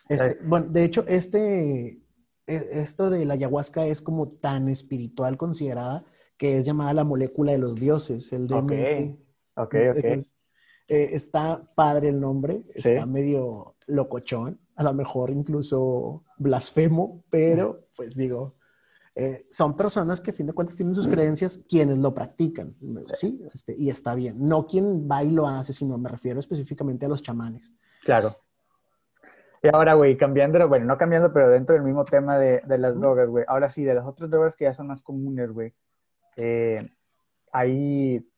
Este, bueno, de hecho, este, e, esto de la ayahuasca es como tan espiritual considerada que es llamada la molécula de los dioses, el DMT. Ok, ok, eh, está padre el nombre, está medio locochón, a lo mejor incluso blasfemo, pero pues digo, eh, son personas que a fin de cuentas tienen sus creencias quienes lo practican, ¿sí? Este, y está bien. No quien va y lo hace, sino me refiero específicamente a los chamanes. Claro. Y ahora, güey, cambiando, bueno, no cambiando, pero dentro del mismo tema de, de las drogas, güey. Ahora sí, de las otras drogas que ya son más comunes, güey. Eh, ahí,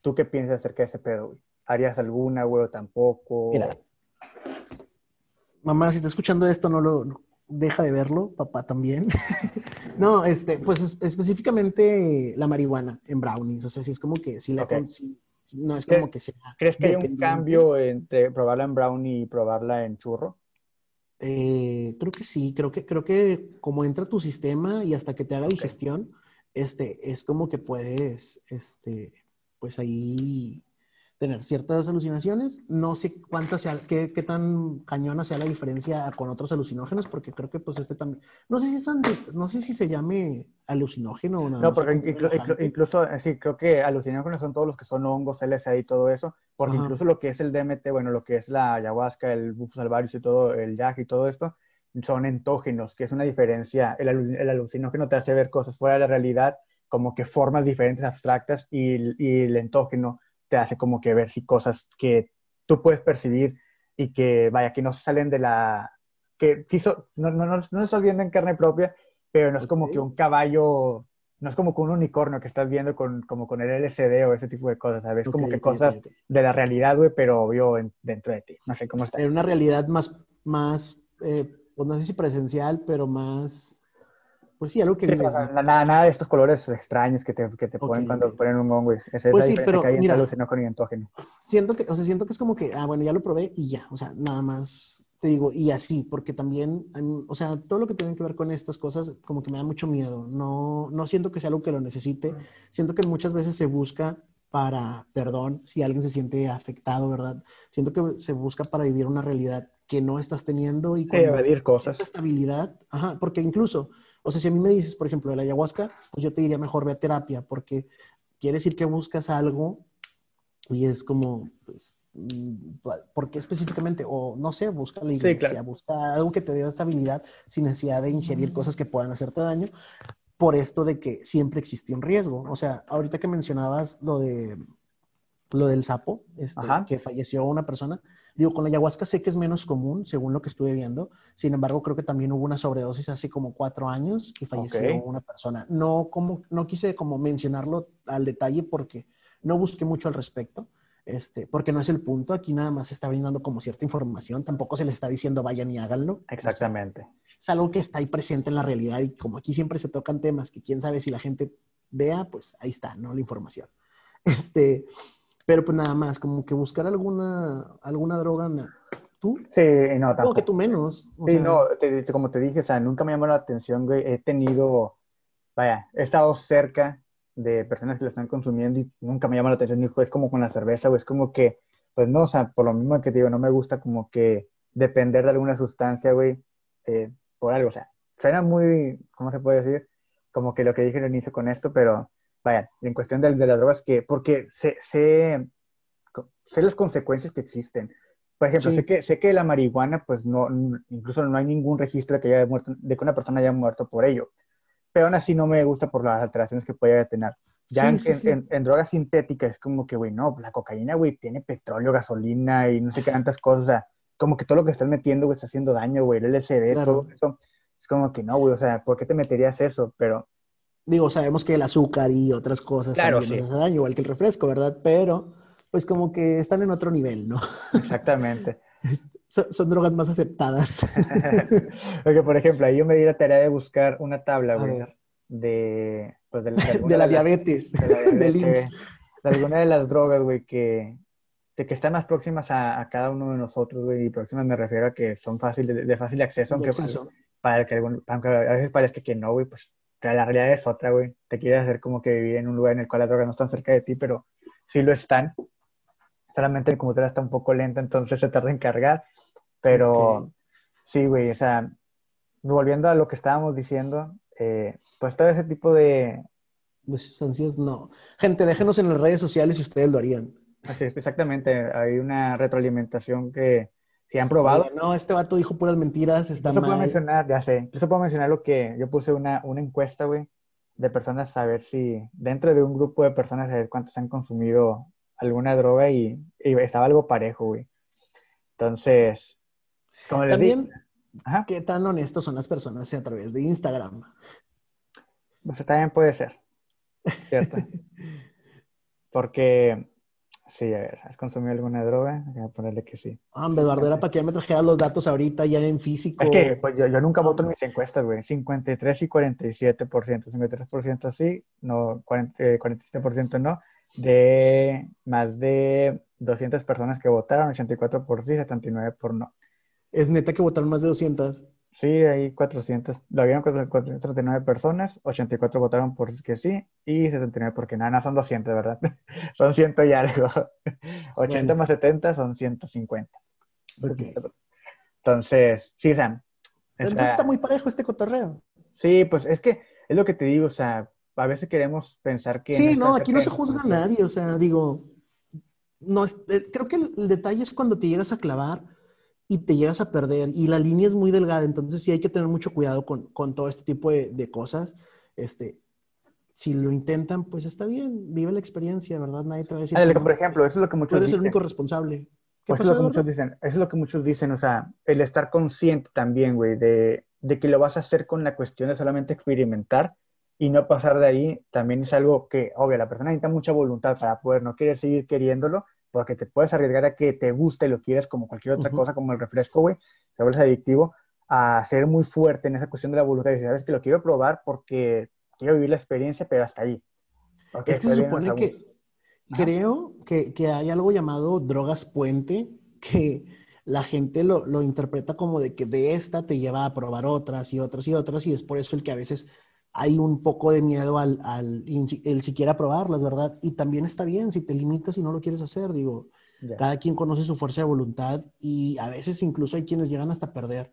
¿tú qué piensas acerca de ese pedo, güey? ¿Harías alguna, güey, o tampoco? Mira, mamá, si está escuchando esto, no lo deja de verlo, papá también. no, este, pues específicamente la marihuana en brownies, o sea, si es como que si la no es como que sea. ¿Crees que hay un cambio entre probarla en brownie y probarla en churro? Eh, creo que sí, creo que, creo que como entra tu sistema y hasta que te haga digestión, este, es como que puedes, este, pues ahí tener ciertas alucinaciones. No sé cuánta sea, qué, qué, tan cañona sea la diferencia con otros alucinógenos, porque creo que pues este también, no sé si, son no sé si se llame alucinógeno o nada. No, porque incluso, eh, sí, creo que alucinógenos son todos los que son hongos, LSD y todo eso, porque incluso lo que es el DMT, bueno, lo que es la ayahuasca, el bufo salvarius y todo, el yag y todo esto, son entógenos, que es una diferencia. El, el alucinógeno te hace ver cosas fuera de la realidad, como que formas diferentes abstractas, y, y el entógeno te hace como que ver si cosas que tú puedes percibir y que, vaya, que no salen de la... que quiso, no, no, no, no estás viendo en carne propia, pero no es como que un caballo, no es como que un unicornio que estás viendo con, como con el LCD o ese tipo de cosas, ¿sabes? como que cosas de la realidad, güey, pero obvio dentro de ti. No sé cómo está. En una realidad más, más eh, pues no sé si presencial, pero más pues sí, algo que nada, nada, de estos colores extraños que te, que te ponen cuando ponen un hongo. Esa pues es sí, pero, que hay mira, y entógeno. Siento que, o sea, siento que es como que, ah, bueno, ya lo probé y ya, o sea, nada más te digo, y así, porque también, o sea, todo lo que tiene que ver con estas cosas, como que me da mucho miedo. No, no siento que sea algo que lo necesite. Siento que muchas veces se busca para perdón si alguien se siente afectado, ¿verdad? Siento que se busca para vivir una realidad que no estás teniendo y con evadir cosas. estabilidad, ajá, porque incluso o sea, si a mí me dices, por ejemplo, de la ayahuasca, pues yo te diría mejor ve a terapia, porque quiere decir que buscas algo Y es como, pues, mm, ¿por qué específicamente? O no sé, busca la iglesia, busca algo que te dé estabilidad sin necesidad de ingerir cosas que puedan hacerte daño, por esto de que siempre existe un riesgo. O sea, ahorita que mencionabas lo de lo del sapo, este, que falleció una persona, digo, con la ayahuasca sé que es menos común, según lo que estuve viendo. Sin embargo, creo que también hubo una sobredosis hace como cuatro años y falleció una persona. No, como, no quise como mencionarlo al detalle porque no busqué mucho al respecto, este, porque no es el punto. Aquí nada más se está brindando como cierta información. Tampoco se le está diciendo vayan y háganlo. Exactamente. es algo que está ahí presente en la realidad y como aquí siempre se tocan temas que quién sabe si la gente vea, pues ahí está, ¿no? La información. Este, pero pues nada más, como que buscar alguna, alguna droga. ¿Tú? Sí, no, tampoco. Como que tú menos. sí, no, como te dije, o sea, nunca me llamó la atención, güey. He tenido, vaya, he estado cerca de personas que lo están consumiendo y nunca me llama la atención, ni es como con la cerveza, o es como que, pues no, o sea, por lo mismo que te digo, no me gusta como que depender de alguna sustancia, güey, eh, por algo, o sea, suena muy, ¿cómo se puede decir? Como que lo que dije al inicio con esto, pero vaya, en cuestión de, de las drogas, que, porque sé, sé, sé, las consecuencias que existen. Por ejemplo, sé, que, sé que la marihuana, pues no, incluso no hay ningún registro de que, haya muerto, de que una persona haya muerto por ello pero aún así no me gusta por las alteraciones que puede tener. Ya en, drogas sintéticas es como que, güey, no, la cocaína, güey, tiene petróleo, gasolina y no sé qué tantas cosas. O sea, como que todo lo que estás metiendo, güey, está haciendo daño, güey, el LSD, todo eso. Es como que no, güey, o sea, ¿por qué te meterías eso? Pero... Digo, sabemos que el azúcar y otras cosas también hacen daño, igual que el refresco, ¿verdad? Pero, pues como que están en otro nivel, ¿no? Exactamente. son, drogas más aceptadas. Porque, por ejemplo, ahí yo me di la tarea de buscar una tabla, güey, de, pues, de, la diabetes, de, alguna de las drogas, güey, que, de que están más próximas a, cada uno de nosotros, güey, y próximas me refiero a que son fáciles, de, fácil acceso, aunque, Para, que aunque a veces parezca que no, güey, pues la realidad es otra, güey. Te quieres hacer como que vivir en un lugar en el cual las drogas no están cerca de ti, pero sí lo están solamente el computador está un poco lento, entonces se tarda en cargar. Pero sí, güey, o sea, volviendo a lo que estábamos diciendo, eh, pues todo ese tipo de... De sustancias, no. Gente, déjenos en las redes sociales si ustedes lo harían. Así es, exactamente. Hay una retroalimentación que si han probado. no, este vato dijo puras mentiras, está mal. puedo mencionar, ya sé. Yo puedo mencionar lo que yo puse una, una encuesta, güey, de personas a ver si, dentro de un grupo de personas, a ver cuántos han consumido alguna droga y, estaba algo parejo, güey. Entonces, como les También, ¿qué tan honestos son las personas a través de Instagram? Pues también puede ser, ¿cierto? Porque, sí, a ver, ¿has consumido alguna droga? Voy a ponerle que sí. Ah, Eduardo, era para que ya me trajeras los datos ahorita ya en físico. Es que pues, yo, nunca voto en mis encuestas, güey. 53 y 47%. 53% sí, no, 40, 47% no de más de 200 personas que votaron, 84 por sí, 79 por no. ¿Es neta que votaron más de 200? Sí, hay 400, lo vieron 439 personas, 84 votaron por que sí y 79 porque nada, no son 200, ¿verdad? son 100 y algo. 80 más 70 son 150. Entonces, sí, Sam. Entonces está muy parejo este cotorreo. Sí, pues es que es lo que te digo, o sea, a veces queremos pensar que... Sí, no, aquí no se juzga a nadie, o sea, digo, no eh, creo que el, detalle es cuando te llegas a clavar y te llegas a perder y la línea es muy delgada, entonces sí hay que tener mucho cuidado con, con todo este tipo de, de, cosas. Este, si lo intentan, pues está bien, vive la experiencia, ¿verdad? Nadie te va a decir... por ejemplo, eso es lo que muchos Tú eres el único responsable. Pues es lo que muchos dicen, eso es lo que muchos dicen, o sea, el estar consciente también, güey, de, de que lo vas a hacer con la cuestión de solamente experimentar y no pasar de ahí también es algo que, obvio, la persona necesita mucha voluntad para poder no querer seguir queriéndolo, porque te puedes arriesgar a que te guste, lo quieres como cualquier otra cosa, como el refresco, güey, te vuelves adictivo, a ser muy fuerte en esa cuestión de la voluntad y decir, sabes que lo quiero probar porque quiero vivir la experiencia, pero hasta ahí. es que se supone que, creo que, que, hay algo llamado drogas puente, que la gente lo, lo interpreta como de que de esta te lleva a probar otras y otras y otras, y es por eso el que a veces hay un poco de miedo al, al el siquiera probarlas, ¿verdad? Y también está bien si te limitas y no lo quieres hacer, digo, cada quien conoce su fuerza de voluntad y a veces incluso hay quienes llegan hasta perder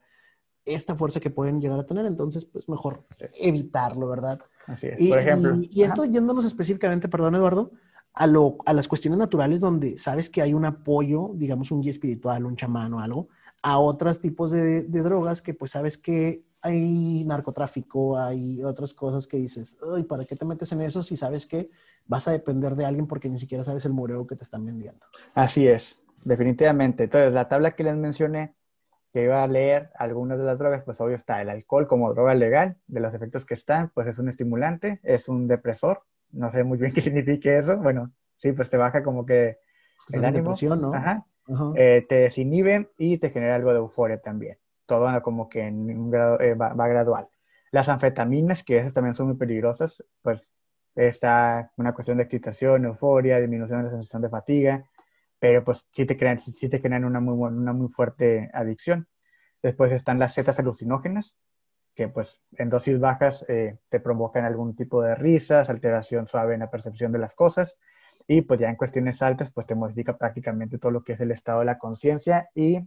esta fuerza que pueden llegar a tener, entonces pues mejor evitarlo, ¿verdad? Así es. Y, Por ejemplo. Y, esto yéndonos específicamente, perdón Eduardo, a, lo, a las cuestiones naturales donde sabes que hay un apoyo, digamos un guía espiritual, un chamán o algo, a otros tipos de, de drogas que pues sabes que hay narcotráfico, hay otras cosas que dices, Ay, ¿para qué te metes en eso si sabes que vas a depender de alguien porque ni siquiera sabes el mureo que te están vendiendo? Así es, definitivamente. Entonces, la tabla que les mencioné, que iba a leer algunas de las drogas, pues obvio está el alcohol como droga legal, de los efectos que están, pues es un estimulante, es un depresor, no sé muy bien qué significa eso, bueno, sí, pues te baja como que el ánimo, ¿no? Ajá. Eh, te desinhibe y te genera algo de euforia también todo como que en un grado, eh, va, gradual. Las anfetaminas, que esas también son muy peligrosas, pues está una cuestión de excitación, euforia, disminución de la sensación de fatiga, pero pues sí te crean, sí te crean una muy, una muy fuerte adicción. Después están las setas alucinógenas, que pues en dosis bajas eh, te provocan algún tipo de risas, alteración suave en la percepción de las cosas, y pues ya en cuestiones altas pues te modifica prácticamente todo lo que es el estado de la conciencia y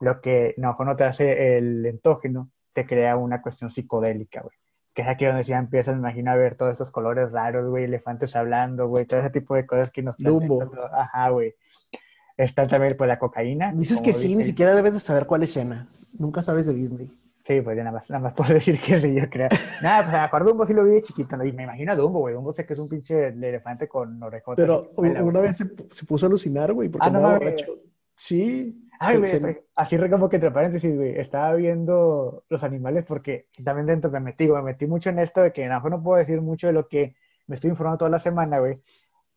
lo que no, cuando te hace el entógeno, te crea una cuestión psicodélica, güey. Que es aquí donde ya empiezas, imagina, a ver todos esos colores raros, güey, elefantes hablando, güey, todo ese tipo de cosas que nos Dumbo. Ajá, güey. Está también pues la cocaína. Dices que sí, ni siquiera debes de saber cuál escena. Nunca sabes de Disney. Sí, pues ya nada más, nada más puedo decir que sí, yo creo. nada, pues a Dumbo sí lo vi de chiquito, ¿no? y me imagino a Dumbo, güey. Dumbo sé que es un pinche elefante con orejotas. Pero una vez se, se, puso a alucinar, güey, porque ah, no, Sí. Ay, güey, así como que entre paréntesis, güey, estaba viendo los animales porque también dentro me metí, me metí mucho en esto de que no, no puedo decir mucho de lo que me estoy informando toda la semana, güey,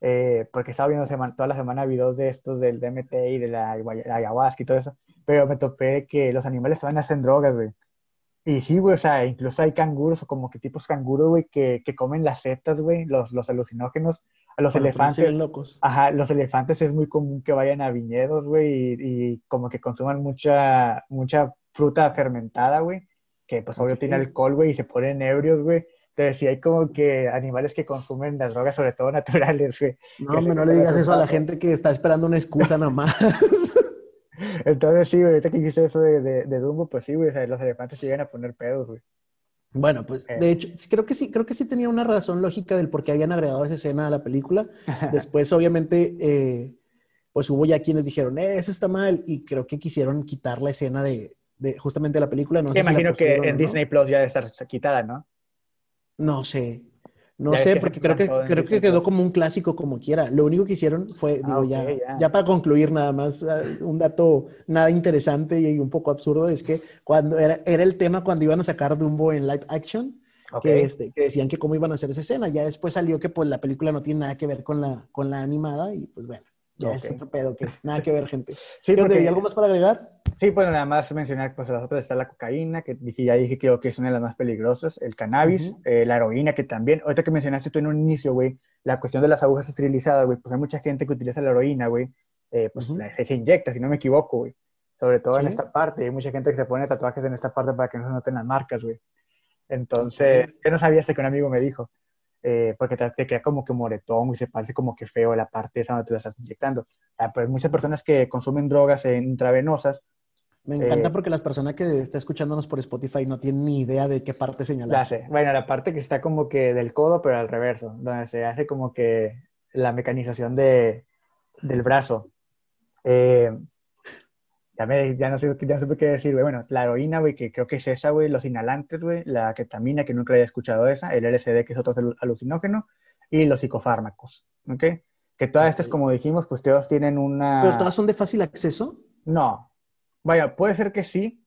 eh, porque estaba viendo toda la semana videos de estos del DMT y de la, ayahuasca y todo eso, pero me topé que los animales a hacer drogas, güey. Y sí, güey, o sea, incluso hay canguros o como que tipos canguros, güey, que, que comen las setas, güey, los, los alucinógenos, a los elefantes. Locos. Ajá, los elefantes es muy común que vayan a viñedos, güey, y, como que consuman mucha, mucha fruta fermentada, güey, que pues obvio tiene alcohol, güey, y se ponen ebrios, güey. Entonces, sí hay como que animales que consumen las drogas, sobre todo naturales, güey. No, hombre, no le digas eso a la gente que está esperando una excusa nomás. Entonces, sí, güey, ahorita que dijiste eso de, de, Dumbo, pues sí, güey, o sea, los elefantes llegan a poner pedos, güey. Bueno, pues de hecho, creo que sí, creo que sí tenía una razón lógica del por qué habían agregado esa escena a la película. Después, obviamente, eh, pues hubo ya quienes dijeron, eh, eso está mal, y creo que quisieron quitar la escena de, de justamente la película. No imagino que en Disney Plus ya debe estar quitada, ¿no? No sé. No sé, porque creo que, creo que quedó como un clásico como quiera. Lo único que hicieron fue, ah, digo, ya, ya, para concluir nada más, ah, un dato nada interesante y un poco absurdo es que cuando era, era el tema cuando iban a sacar Dumbo en live action, que, este, que decían que cómo iban a hacer esa escena. Ya después salió que pues la película no tiene nada que ver con la, con la animada y pues bueno. Ya es otro pedo que nada que ver, gente. Sí, ¿Hay algo más para agregar? Sí, pues nada más mencionar, pues las otras está la cocaína, que dije, ya dije que es una de las más peligrosas, el cannabis, eh, la heroína, que también, ahorita que mencionaste tú en un inicio, güey, la cuestión de las agujas esterilizadas, güey, pues hay mucha gente que utiliza la heroína, güey, eh, pues se, inyecta, si no me equivoco, güey. Sobre todo en esta parte, hay mucha gente que se pone tatuajes en esta parte para que no se noten las marcas, güey. Entonces, yo no sabía hasta que un amigo me dijo. Eh, porque te, te, queda como que moretón y se parece como que feo la parte esa donde te la estás inyectando. Ah, pues muchas personas que consumen drogas intravenosas. Me encanta eh, porque las personas que están escuchándonos por Spotify no tienen ni idea de qué parte señalar. Bueno, la parte que está como que del codo, pero al reverso, donde se hace como que la mecanización de, del brazo. Ya, me, ya, no sé, ya no sé qué decir, güey. Bueno, la heroína, güey, que creo que es esa, güey, los inhalantes, güey, la ketamina, que nunca había escuchado esa, el LSD, que es otro alucinógeno, y los psicofármacos, ¿ok? Que todas estas, como dijimos, pues todos tienen una... ¿Pero todas son de fácil acceso? No. Vaya, puede ser que sí,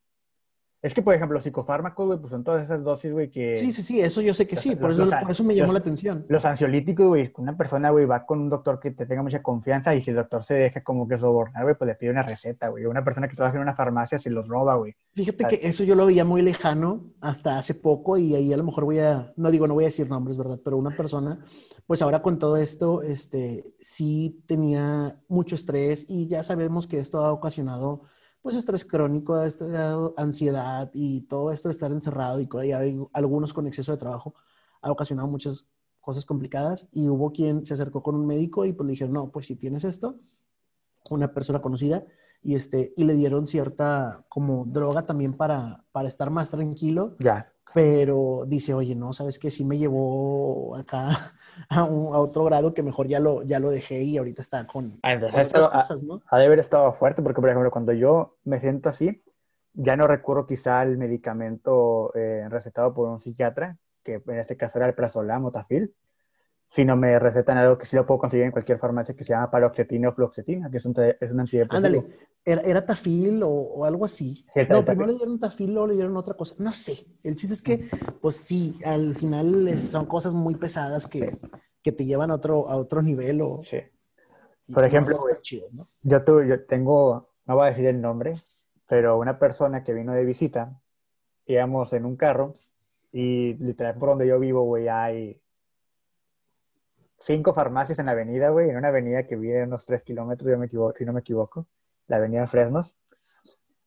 es que, por ejemplo, los psicofármacos, güey, pues son todas esas dosis, güey, que... Sí, sí, sí, eso yo sé que sí, por, eso, por eso me llamó la atención. Los ansiolíticos, güey, una persona, güey, va con un doctor que te tenga mucha confianza y si el doctor se deja como que sobornar, güey, pues le pide una receta, güey. Una persona que trabaja en una farmacia se los roba, güey. Fíjate que eso yo lo veía muy lejano hasta hace poco y ahí a lo mejor voy a, no digo, no voy a decir nombres, ¿verdad? Pero una persona, pues ahora con todo esto, este, sí tenía mucho estrés y ya sabemos que esto ha ocasionado pues estrés crónico, ansiedad y todo esto de estar encerrado y hay algunos con exceso de trabajo ha ocasionado muchas cosas complicadas. Y hubo quien se acercó con un médico y pues le dijeron, no, pues si tienes esto, una persona conocida, y, este, y le dieron cierta como droga también para, para estar más tranquilo. Ya. Pero dice, oye, no, ¿sabes qué? Sí me llevó acá a, otro grado que mejor ya lo, ya lo dejé y ahorita está con, ah, otras cosas, ¿no? Ha, de haber estado fuerte porque, por ejemplo, cuando yo me siento así, ya no recurro quizá al medicamento eh, recetado por un psiquiatra, que en este caso era el prazolam o tafil, sino me recetan algo que sí lo puedo conseguir en cualquier farmacia que se llama paroxetina o fluoxetina, que es un, es un antidepresivo. Ándale, ¿era, tafil o, algo así? no, primero le dieron tafil, luego le dieron otra cosa. No sé, el chiste es que, pues sí, al final son cosas muy pesadas que, que, te llevan a otro, a otro nivel. O, sí. Por ejemplo, yo, tuve, yo tengo, no voy a decir el nombre, pero una persona que vino de visita, íbamos en un carro y literal por donde yo vivo, güey, hay cinco farmacias en la avenida, güey, en una avenida que vive unos tres kilómetros, yo me equivoco, si no me equivoco, la avenida Fresnos.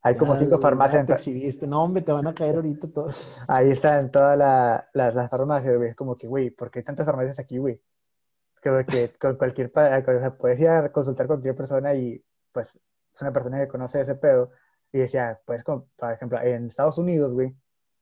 Hay como cinco farmacias. Te exhibiste. No, hombre, te van a caer ahorita todos. Ahí están todas las farmacias, güey. Es como que, güey, ¿por qué hay tantas farmacias aquí, güey? Que, que con cualquier, puedes ir a consultar con cualquier persona y, pues, es una persona que conoce ese pedo. Y decía, pues, por ejemplo, en Estados Unidos, güey,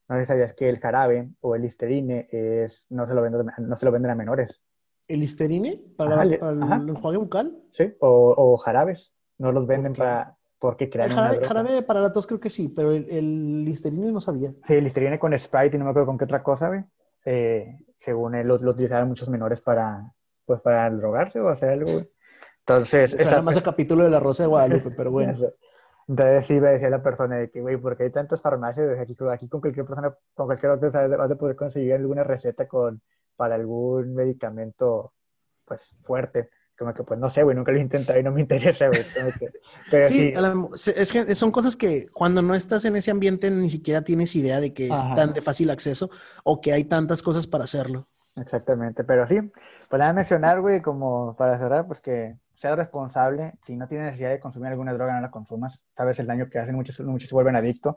no sé si sabías que el jarabe o el listerine es, no se lo venden, no se lo venden a menores. ¿El Listerine para, el enjuague bucal? Sí, o, jarabes. No los venden para porque crean el jarabe, para la tos creo que sí, pero el, Listerine no sabía. Sí, el Listerine con Sprite y no me acuerdo con qué otra cosa, güey. Eh, según él, lo, utilizaban muchos menores para, pues, para drogarse o hacer algo, güey. Entonces... O sea, más el capítulo de la Rosa de Guadalupe, pero bueno. Entonces sí me decía la persona de que, güey, porque hay tantas farmacias, aquí, aquí con cualquier persona, con cualquier otra, vas a poder conseguir alguna receta con para algún medicamento, pues, fuerte. Como que, pues, no sé, güey, nunca lo he intentado y no me interesa, güey. sí, es que son cosas que cuando no estás en ese ambiente ni siquiera tienes idea de que es tan de fácil acceso o que hay tantas cosas para hacerlo. Exactamente, pero sí, pues nada mencionar, güey, como para cerrar, pues que sea responsable, si no tienes necesidad de consumir alguna droga, no la consumas, sabes el daño que hacen, muchos, muchos se vuelven adictos,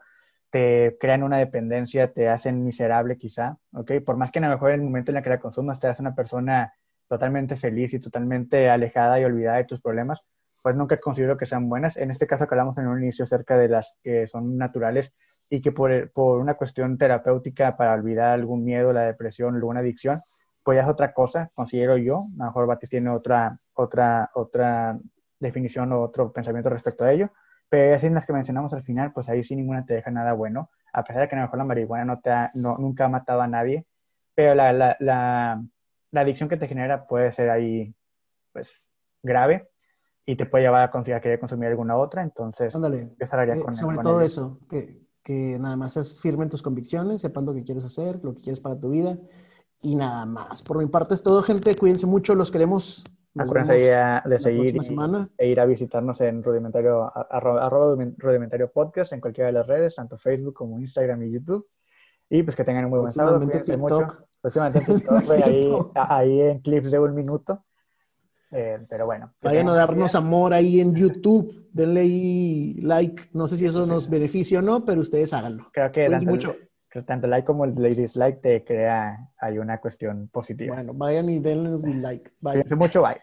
te crean una dependencia, te hacen miserable quizá, ¿ok? Por más que a lo mejor en el momento en el que la consumas te hace una persona totalmente feliz y totalmente alejada y olvidada de tus problemas, pues nunca considero que sean buenas. En este caso que hablamos en un inicio acerca de las que son naturales y que por, por una cuestión terapéutica para olvidar algún miedo, la depresión, alguna adicción, pues ya es otra cosa, considero yo. A lo mejor Batis tiene otra, otra, otra definición o otro pensamiento respecto a ello pero en las que mencionamos al final, pues ahí sí ninguna te deja nada bueno, a pesar de que a lo mejor la marihuana no te no, nunca ha matado a nadie, pero la, la, la, la, adicción que te genera puede ser ahí, pues, grave y te puede llevar a considerar querer consumir alguna otra, entonces Ándale. Eh, con Sobre todo eso, que, que nada más es firme en tus convicciones, sepan lo que quieres hacer, lo que quieres para tu vida y nada más. Por mi parte es todo, gente, cuídense mucho, los queremos Acuérdense de seguir e ir a visitarnos en rudimentario, arroba, rudimentario podcast en cualquiera de las redes, tanto Facebook como Instagram y YouTube. Y pues que tengan un muy buen sábado. TikTok. Próximamente TikTok, ahí, ahí en clips de un minuto. Eh, pero bueno. Vayan a darnos amor ahí en YouTube. Denle ahí like. No sé si eso nos beneficia o no, pero ustedes háganlo. Creo que mucho que tanto like como el dislike te crea, hay una cuestión positiva. Bueno, vayan y denle dislike. Bye. mucho, bye.